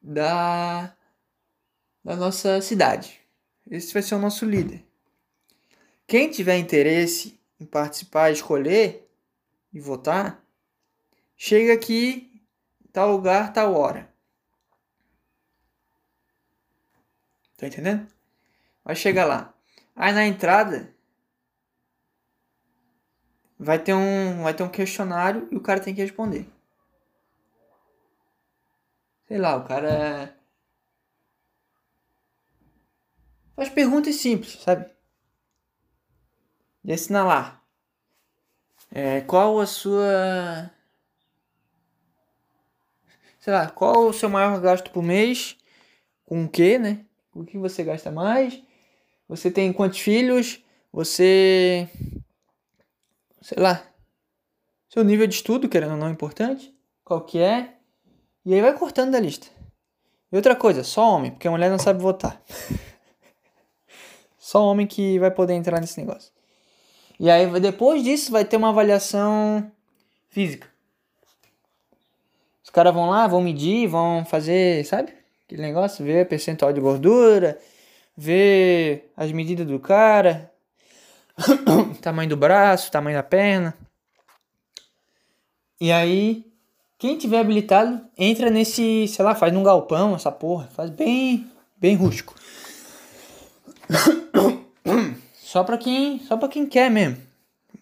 da, da nossa cidade. Esse vai ser o nosso líder. Quem tiver interesse em participar, escolher e votar, chega aqui, tal lugar, tal hora. Tá entendendo? Vai chegar lá. Aí na entrada vai ter um, vai ter um questionário e o cara tem que responder. Sei lá, o cara faz perguntas simples, sabe? De assinalar. É, qual a sua sei lá, qual o seu maior gasto por mês? Com o que, né? O que você gasta mais? Você tem quantos filhos? Você sei lá, seu nível de estudo, querendo ou não, é importante, qual que é, e aí vai cortando da lista. E outra coisa, só homem, porque a mulher não sabe votar. só homem que vai poder entrar nesse negócio. E aí depois disso vai ter uma avaliação física. Os caras vão lá, vão medir, vão fazer, sabe? Aquele negócio, ver percentual de gordura, ver as medidas do cara, tamanho do braço, tamanho da perna. E aí, quem tiver habilitado, entra nesse, sei lá, faz num galpão essa porra, faz bem, bem rústico. Só pra quem, só pra quem quer mesmo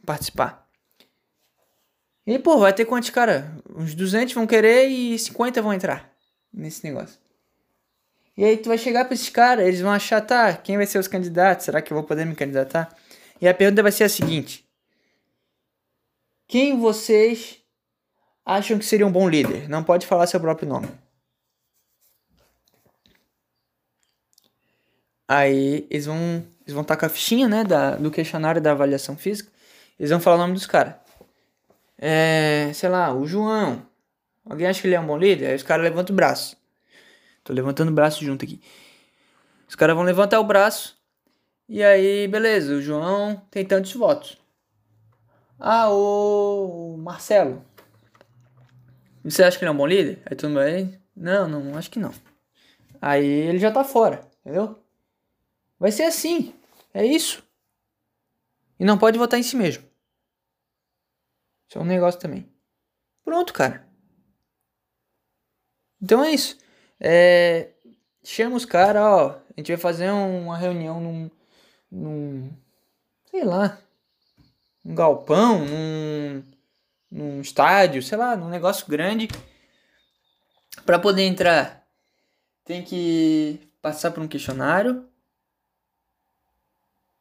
participar. E, pô, vai ter quantos, cara? Uns 200 vão querer e 50 vão entrar nesse negócio. E aí tu vai chegar pra esses caras, eles vão achar, tá, quem vai ser os candidatos? Será que eu vou poder me candidatar? E a pergunta vai ser a seguinte: Quem vocês acham que seria um bom líder? Não pode falar seu próprio nome. Aí eles vão, eles vão estar com a fichinha, né, da, do questionário da avaliação física. Eles vão falar o nome dos caras. É, sei lá, o João. Alguém acha que ele é um bom líder? Aí os caras levantam o braço. Tô levantando o braço junto aqui. Os caras vão levantar o braço e aí, beleza, o João tem tantos votos. Ah, o Marcelo. Você acha que ele é um bom líder? Aí todo mundo Não, não, acho que não. Aí ele já tá fora, entendeu? Vai ser assim. É isso. E não pode votar em si mesmo. Isso é um negócio também. Pronto, cara. Então é isso. É, chama os caras, ó. A gente vai fazer uma reunião num. num. sei lá. Um galpão, num. num estádio, sei lá, num negócio grande. Pra poder entrar, tem que passar por um questionário.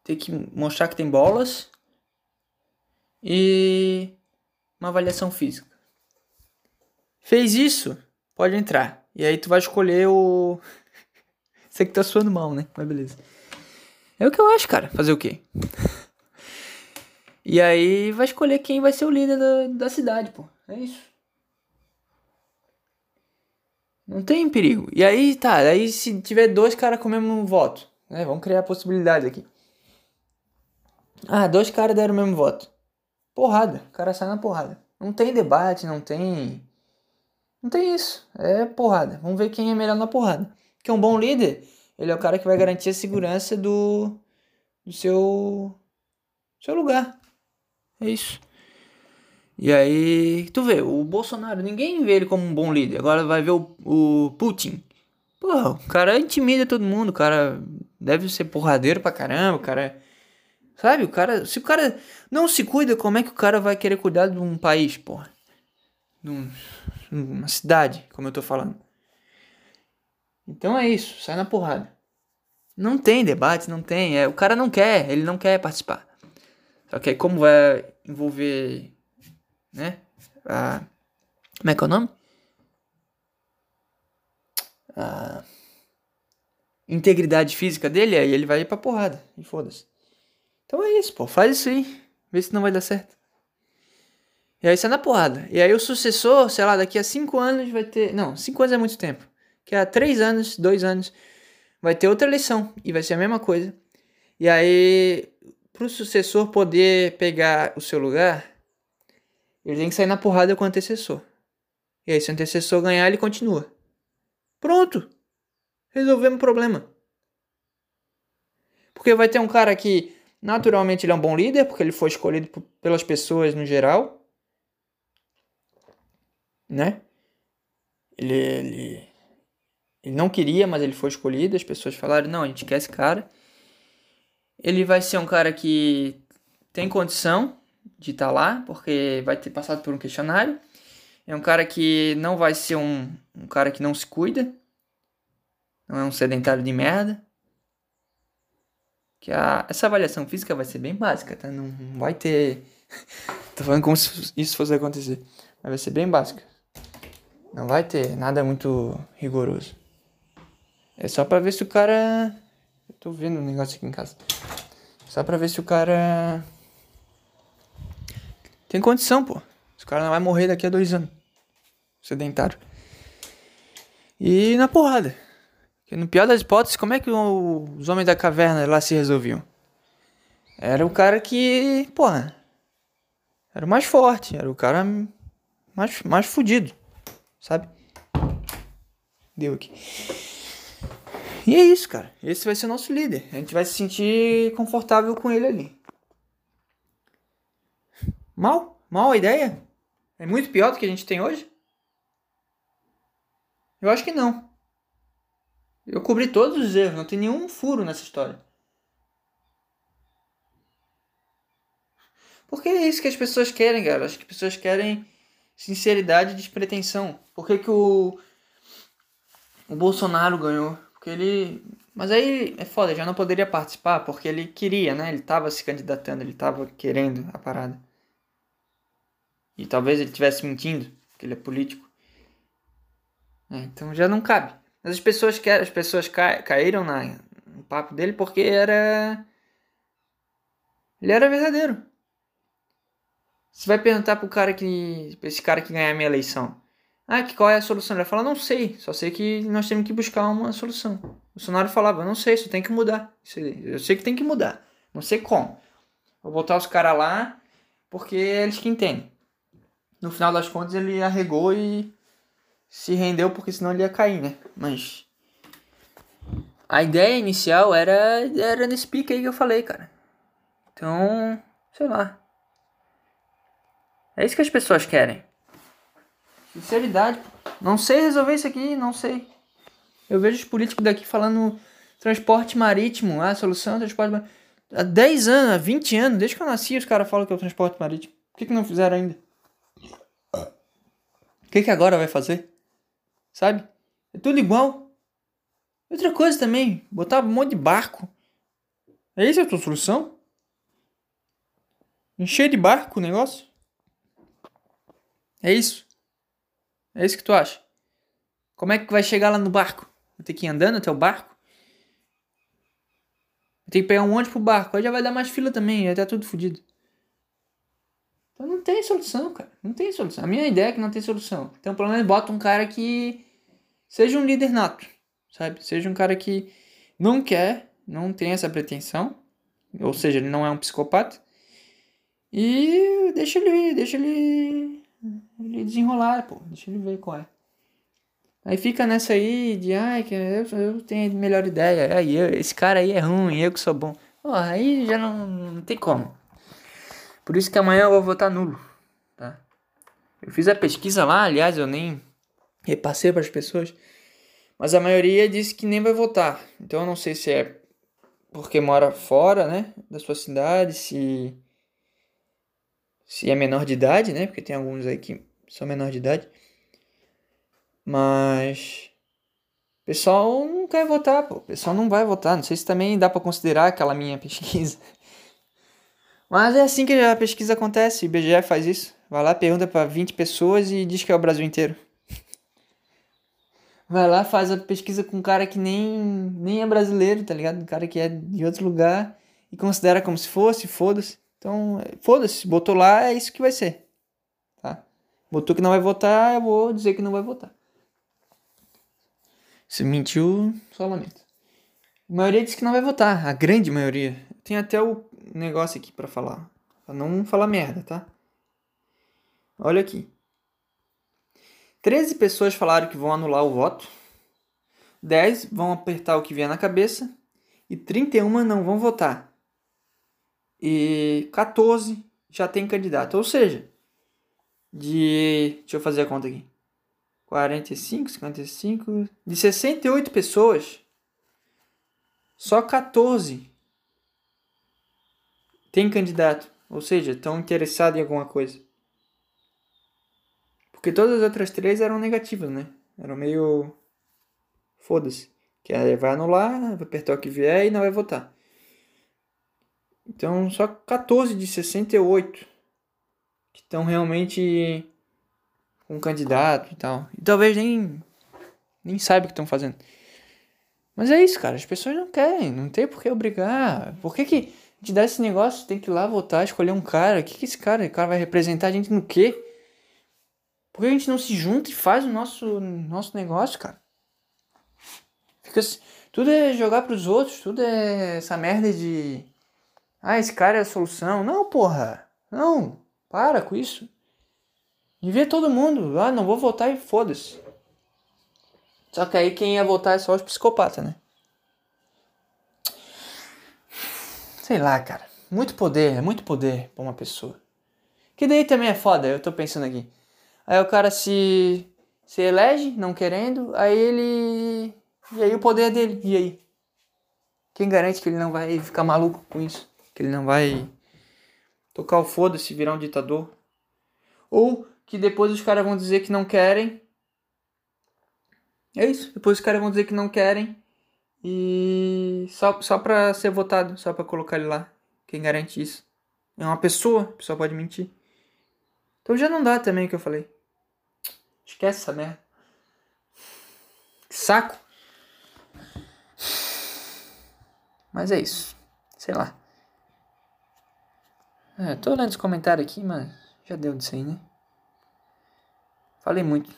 Tem que mostrar que tem bolas. E uma avaliação física. Fez isso, pode entrar. E aí tu vai escolher o. Sei que tá suando mal, né? Mas beleza. É o que eu acho, cara. Fazer o quê? E aí vai escolher quem vai ser o líder da, da cidade, pô. É isso. Não tem perigo. E aí, tá. Aí se tiver dois caras com o mesmo voto, né? Vamos criar a possibilidade aqui. Ah, dois caras deram o mesmo voto. Porrada. O cara sai na porrada. Não tem debate, não tem não tem isso. É porrada. Vamos ver quem é melhor na porrada. Porque um bom líder, ele é o cara que vai garantir a segurança do, do seu, seu lugar. É isso. E aí, tu vê, o Bolsonaro, ninguém vê ele como um bom líder. Agora vai ver o, o Putin. Pô, o cara intimida todo mundo, o cara deve ser porradeiro pra caramba, o cara. Sabe, o cara. Se o cara não se cuida, como é que o cara vai querer cuidar de um país, porra? Num, uma cidade, como eu tô falando. Então é isso, sai na porrada. Não tem debate, não tem. É, o cara não quer, ele não quer participar. Só que aí como vai envolver, né? A, como é que é o nome? A integridade física dele, aí ele vai ir pra porrada. E foda-se. Então é isso, pô. Faz isso aí. Vê se não vai dar certo. E aí sai na porrada. E aí o sucessor, sei lá, daqui a 5 anos vai ter. Não, 5 anos é muito tempo. Que a 3 anos, 2 anos, vai ter outra eleição. E vai ser a mesma coisa. E aí, pro sucessor poder pegar o seu lugar, ele tem que sair na porrada com o antecessor. E aí, se o antecessor ganhar, ele continua. Pronto! Resolvemos o problema. Porque vai ter um cara que, naturalmente, ele é um bom líder, porque ele foi escolhido pelas pessoas no geral né? Ele, ele, ele não queria, mas ele foi escolhido. As pessoas falaram: não, a gente quer esse cara. Ele vai ser um cara que tem condição de estar tá lá, porque vai ter passado por um questionário. É um cara que não vai ser um, um cara que não se cuida. Não é um sedentário de merda. Que a, essa avaliação física vai ser bem básica, tá? Não, vai ter. Tô falando como se isso fosse acontecer. Mas vai ser bem básica. Não vai ter nada muito rigoroso. É só pra ver se o cara. Eu tô vendo um negócio aqui em casa. Só pra ver se o cara. Tem condição, pô. Esse cara não vai morrer daqui a dois anos. Sedentário. E na porrada. No pior das hipóteses, como é que os homens da caverna lá se resolviam? Era o cara que, porra, era o mais forte, era o cara mais, mais fudido sabe? Deu aqui. E é isso, cara. Esse vai ser o nosso líder. A gente vai se sentir confortável com ele ali. Mal? Mal a ideia? É muito pior do que a gente tem hoje? Eu acho que não. Eu cobri todos os erros, não tem nenhum furo nessa história. Porque é isso que as pessoas querem, cara. Acho que as pessoas querem sinceridade e despretensão. Por que, que o, o Bolsonaro ganhou? Porque ele. Mas aí é foda, já não poderia participar porque ele queria, né? Ele tava se candidatando, ele tava querendo a parada. E talvez ele estivesse mentindo, porque ele é político. É, então já não cabe. Mas as pessoas querem, as pessoas ca, caíram na, no papo dele porque era. Ele era verdadeiro. Você vai perguntar pro cara que. Esse cara que ganhar a minha eleição. Ah, que qual é a solução? Ele vai falar, não sei, só sei que nós temos que buscar uma solução. O Bolsonaro falava, não sei, isso tem que mudar. Eu sei que tem que mudar. Não sei como. Vou botar os caras lá, porque é eles que entendem. No final das contas ele arregou e se rendeu porque senão ele ia cair, né? Mas a ideia inicial era era nesse pique aí que eu falei, cara. Então, sei lá. É isso que as pessoas querem. Sinceridade. Não sei resolver isso aqui, não sei. Eu vejo os políticos daqui falando transporte marítimo, ah, solução transporte marítimo. Há 10 anos, há 20 anos, desde que eu nasci, os caras falam que é o transporte marítimo. Por que, que não fizeram ainda? O que, que agora vai fazer? Sabe? É tudo igual. Outra coisa também, botar um monte de barco. É isso a tua solução? Encher de barco o negócio? É isso? É isso que tu acha? Como é que vai chegar lá no barco? Vai ter que ir andando até o barco? Vai ter que pegar um ônibus pro barco. Aí já vai dar mais fila também, já tá tudo fodido. Então não tem solução, cara. Não tem solução. A minha ideia é que não tem solução. Então pelo menos bota um cara que seja um líder nato, sabe? Seja um cara que não quer, não tem essa pretensão. Ou seja, ele não é um psicopata. E deixa ele, deixa ele, ele desenrolar, pô. Deixa ele ver qual é. Aí fica nessa aí de, ai, que eu, eu tenho melhor ideia. Aí eu, esse cara aí é ruim, eu que sou bom. Oh, aí já não, não tem como. Por isso que amanhã eu vou votar nulo, tá? Eu fiz a pesquisa lá, aliás, eu nem repassei para as pessoas, mas a maioria disse que nem vai votar. Então eu não sei se é porque mora fora, né, da sua cidade, se se é menor de idade, né? Porque tem alguns aí que são menor de idade. Mas o pessoal não quer votar, pô. O pessoal não vai votar. Não sei se também dá para considerar aquela minha pesquisa. Mas é assim que a pesquisa acontece. O IBGE faz isso. Vai lá, pergunta para 20 pessoas e diz que é o Brasil inteiro. Vai lá, faz a pesquisa com um cara que nem, nem é brasileiro, tá ligado? Um cara que é de outro lugar e considera como se fosse, foda-se. Então, foda-se, botou lá, é isso que vai ser. Tá? Botou que não vai votar, eu vou dizer que não vai votar. Se mentiu, só lamento. A maioria disse que não vai votar, a grande maioria. Tem até o negócio aqui para falar. Pra não falar merda, tá? Olha aqui. 13 pessoas falaram que vão anular o voto. 10 vão apertar o que vier na cabeça. E 31 não vão votar. E 14 já tem candidato. Ou seja, de. Deixa eu fazer a conta aqui. 45, 55. De 68 pessoas, só 14 tem candidato. Ou seja, estão interessados em alguma coisa. Porque todas as outras três eram negativas, né? Eram meio. Foda-se. Que aí vai anular, vai apertar o que vier e não vai votar. Então, só 14 de 68 que estão realmente um candidato e tal. E talvez nem, nem saiba o que estão fazendo. Mas é isso, cara. As pessoas não querem. Não tem por que obrigar. Por que, que gente dá esse negócio? Tem que ir lá votar, escolher um cara. O que, que esse cara? O cara vai representar a gente no quê? Por que a gente não se junta e faz o nosso, nosso negócio, cara? Fica, tudo é jogar pros outros. Tudo é essa merda de. Ah, esse cara é a solução. Não, porra. Não. Para com isso. E ver todo mundo. Ah, não vou votar e foda-se. Só que aí quem ia votar é só os psicopatas, né? Sei lá, cara. Muito poder, é muito poder pra uma pessoa. Que daí também é foda, eu tô pensando aqui. Aí o cara se, se elege, não querendo, aí ele. E aí o poder é dele. E aí? Quem garante que ele não vai ficar maluco com isso? Que ele não vai tocar o foda-se, virar um ditador? Ou que depois os caras vão dizer que não querem. É isso. Depois os caras vão dizer que não querem. E só, só pra ser votado, só pra colocar ele lá. Quem garante isso? É uma pessoa, a pessoa pode mentir. Então já não dá também o que eu falei. Esquece essa merda. Que saco. Mas é isso. Sei lá. É, tô olhando os comentários aqui, mas já deu disso aí, né? Falei muito.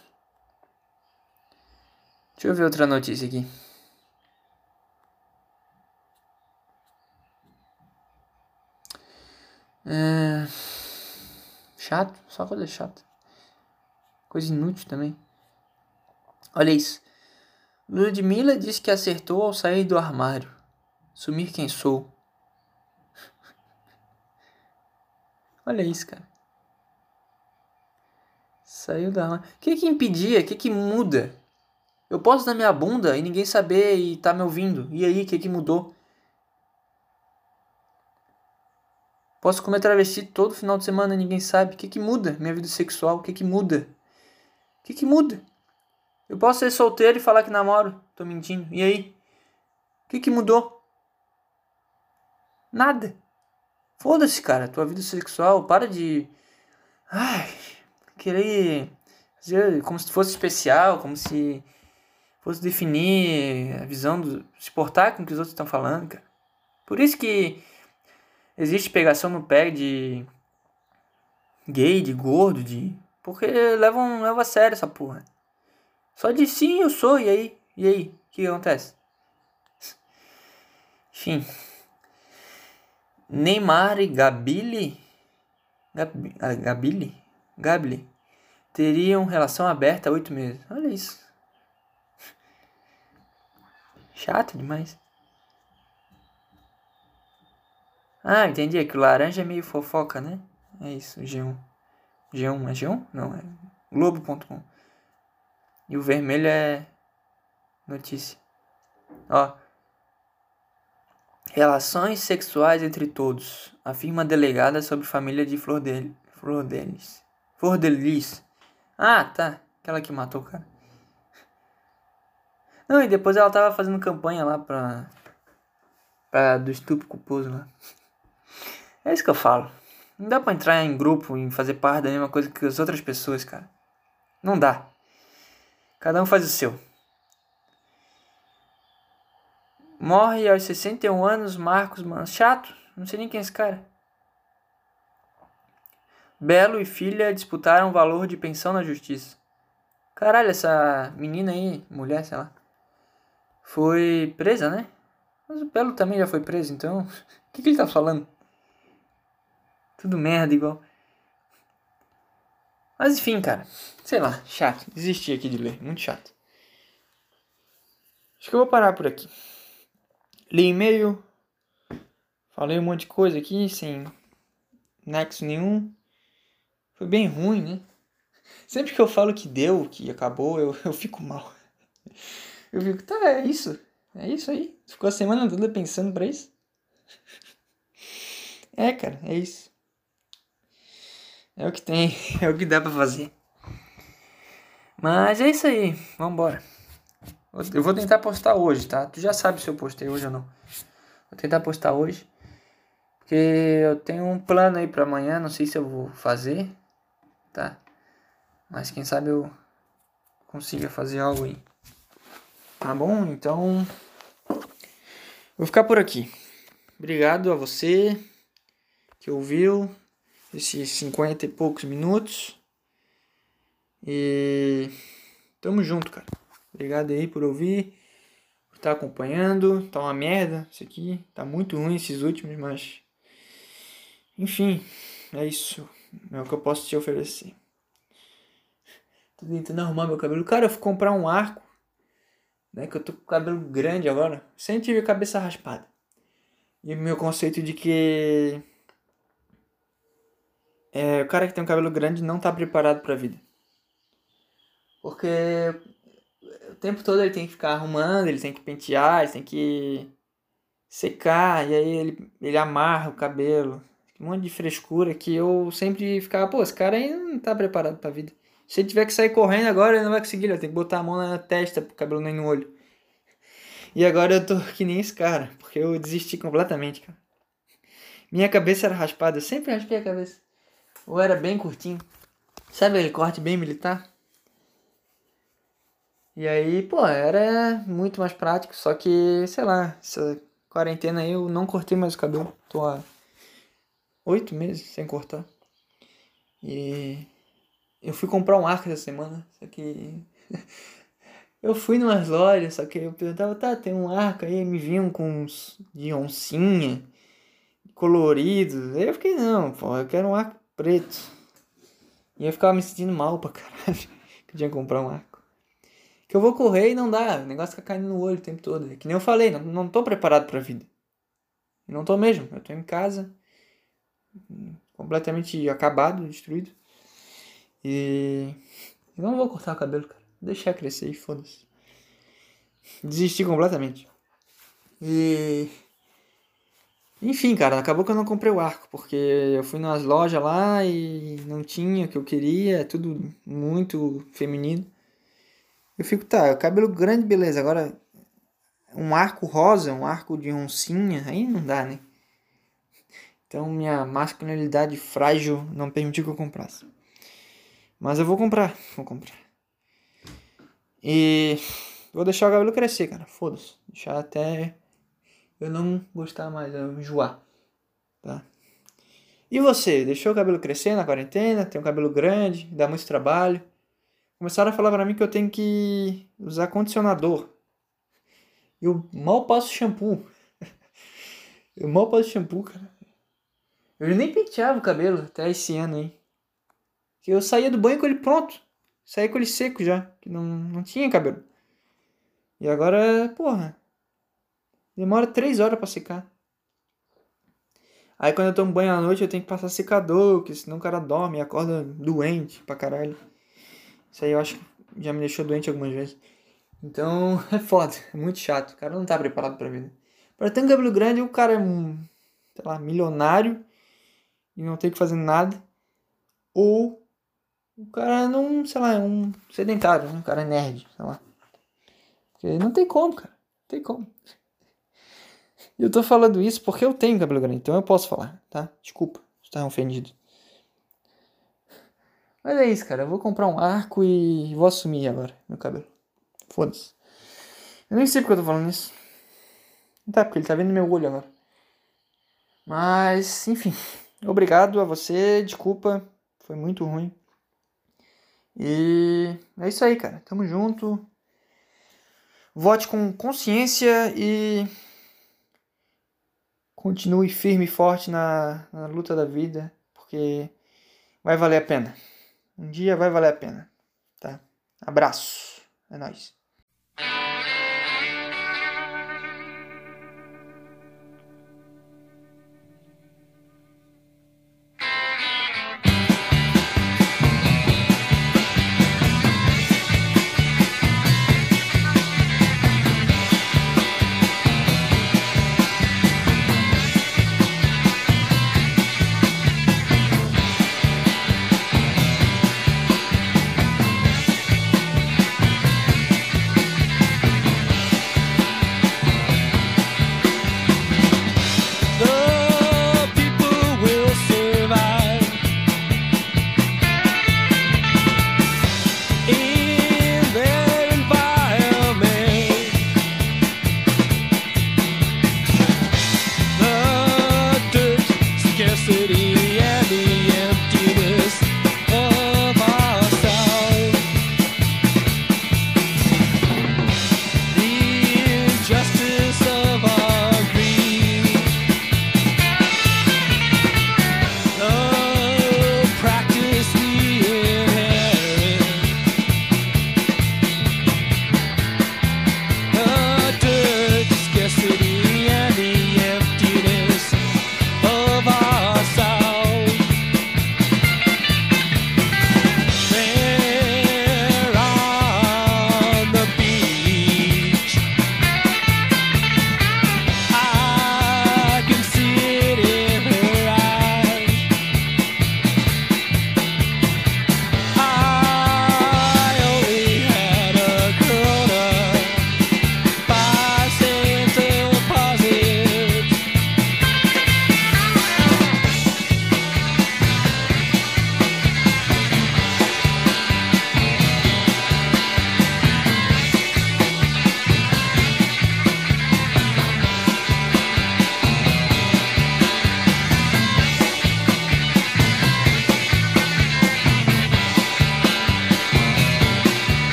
Deixa eu ver outra notícia aqui. É... Chato, só coisa chata. Coisa inútil também. Olha isso. Ludmilla disse que acertou ao sair do armário. Sumir quem sou. Olha isso, cara. Saiu da armário. O que que impedia? O que que muda? Eu posso dar minha bunda e ninguém saber e tá me ouvindo. E aí, o que que mudou? Posso comer travesti todo final de semana e ninguém sabe. O que que muda? Minha vida sexual, o que que muda? O que que muda? Eu posso ser solteiro e falar que namoro. Tô mentindo. E aí? O que que mudou? Nada. Foda-se, cara. Tua vida sexual. Para de. Ai. Querer como se fosse especial. Como se fosse definir a visão do. Se portar com o que os outros estão falando, cara. Por isso que existe pegação no pé de gay, de gordo, de. Porque levam, levam a sério essa porra. Só de sim, eu sou, e aí? E aí? O que acontece? Enfim. Neymar e Gabili. Gabi, ah? Gabili. Teriam relação aberta há oito meses. Olha isso. Chato demais. Ah, entendi. É que o laranja é meio fofoca, né? É isso, G1. G1 é G1? Não, é Globo.com. E o vermelho é notícia. Ó. Relações sexuais entre todos. Afirma a delegada sobre família de Flor, dele, Flor deles. Flor delis. Ah, tá. Aquela que matou o cara. Não, e depois ela tava fazendo campanha lá pra. pra do estupro culposo lá. É isso que eu falo. Não dá pra entrar em grupo e fazer parte da mesma coisa que as outras pessoas, cara. Não dá. Cada um faz o seu. Morre aos 61 anos Marcos Mano. Chato, não sei nem quem é esse cara. Belo e filha disputaram valor de pensão na justiça. Caralho, essa menina aí, mulher, sei lá, foi presa, né? Mas o Belo também já foi preso, então. O que, que ele tá falando? Tudo merda igual. Mas enfim, cara. Sei lá, chato. Desisti aqui de ler. Muito chato. Acho que eu vou parar por aqui. Li e-mail. Falei um monte de coisa aqui sem nexo nenhum. Foi bem ruim, né? Sempre que eu falo que deu, que acabou, eu, eu fico mal. Eu fico, tá, é isso. É isso aí. Ficou a semana toda pensando pra isso? É, cara, é isso. É o que tem, é o que dá pra fazer. Mas é isso aí, vambora. Eu vou tentar postar hoje, tá? Tu já sabe se eu postei hoje ou não. Vou tentar postar hoje. Porque eu tenho um plano aí pra amanhã, não sei se eu vou fazer, tá? Mas quem sabe eu consiga fazer algo aí. Tá bom? Então. Vou ficar por aqui. Obrigado a você que ouviu esses 50 e poucos minutos. E tamo junto, cara. Obrigado aí por ouvir, por estar tá acompanhando. Tá uma merda isso aqui. Tá muito ruim esses últimos, mas. Enfim, é isso. É o que eu posso te oferecer. Tô tentando arrumar meu cabelo. Cara, eu fui comprar um arco. Né, que eu tô com cabelo grande agora. Sempre tive cabeça raspada. E meu conceito de que é, o cara que tem um cabelo grande não tá preparado para a vida. Porque o tempo todo ele tem que ficar arrumando, ele tem que pentear, ele tem que secar, e aí ele, ele amarra o cabelo. Um monte de frescura que eu sempre ficava, pô, esse cara aí não tá preparado pra vida. Se ele tiver que sair correndo agora, ele não vai conseguir, ele ter que botar a mão na testa pro cabelo nem no olho. E agora eu tô que nem esse cara, porque eu desisti completamente, cara. Minha cabeça era raspada, eu sempre raspei a cabeça. Ou era bem curtinho. Sabe aquele corte bem militar? E aí, pô, era muito mais prático, só que, sei lá, essa quarentena aí eu não cortei mais o cabelo. Tô há oito meses sem cortar. E eu fui comprar um arco essa semana, só que eu fui numas lojas, só que eu perguntava, tá, tem um arco aí, me vinham com uns de oncinha, coloridos. Aí eu fiquei, não, pô, eu quero um arco preto. E eu ficava me sentindo mal pra caralho que tinha que comprar um arco. Que eu vou correr e não dá, o negócio fica caindo no olho o tempo todo. É que nem eu falei, não, não tô preparado pra vida. Não tô mesmo, eu tô em casa, completamente acabado, destruído. E eu não vou cortar o cabelo, cara. Deixar crescer e foda-se. Desisti completamente. E. Enfim, cara, acabou que eu não comprei o arco, porque eu fui nas lojas lá e não tinha o que eu queria, é tudo muito feminino. Eu fico, tá, cabelo grande, beleza, agora um arco rosa, um arco de oncinha, aí não dá, né? Então minha masculinidade frágil não permitiu que eu comprasse. Mas eu vou comprar, vou comprar. E vou deixar o cabelo crescer, cara. Foda-se. Deixar até eu não gostar mais, eu enjoar. Tá? E você, deixou o cabelo crescer na quarentena? Tem um cabelo grande, dá muito trabalho. Começaram a falar pra mim que eu tenho que usar condicionador. Eu mal passo shampoo. eu mal passo shampoo, cara. Eu nem penteava o cabelo até esse ano aí. Que eu saía do banho com ele pronto. Saía com ele seco já. Que não, não tinha cabelo. E agora, porra. Demora três horas para secar. Aí quando eu tomo banho à noite eu tenho que passar secador, porque senão o cara dorme e acorda doente pra caralho. Isso aí eu acho que já me deixou doente algumas vezes. Então é foda, é muito chato. O cara não tá preparado pra vida. Pra ter um cabelo grande, o cara é um, sei lá, milionário e não tem que fazer nada. Ou o cara não, sei lá, é um sedentário, né? um cara é nerd, sei lá. Porque não tem como, cara. Não tem como. Eu tô falando isso porque eu tenho cabelo grande, então eu posso falar, tá? Desculpa, estar ofendido. Mas é isso, cara. Eu vou comprar um arco e vou assumir agora meu cabelo. Foda-se. Eu nem sei porque eu tô falando isso. Tá, porque ele tá vendo meu olho agora. Mas, enfim. Obrigado a você. Desculpa. Foi muito ruim. E é isso aí, cara. Tamo junto. Vote com consciência e continue firme e forte na, na luta da vida, porque vai valer a pena. Um dia vai valer a pena, tá? Abraço. É nóis.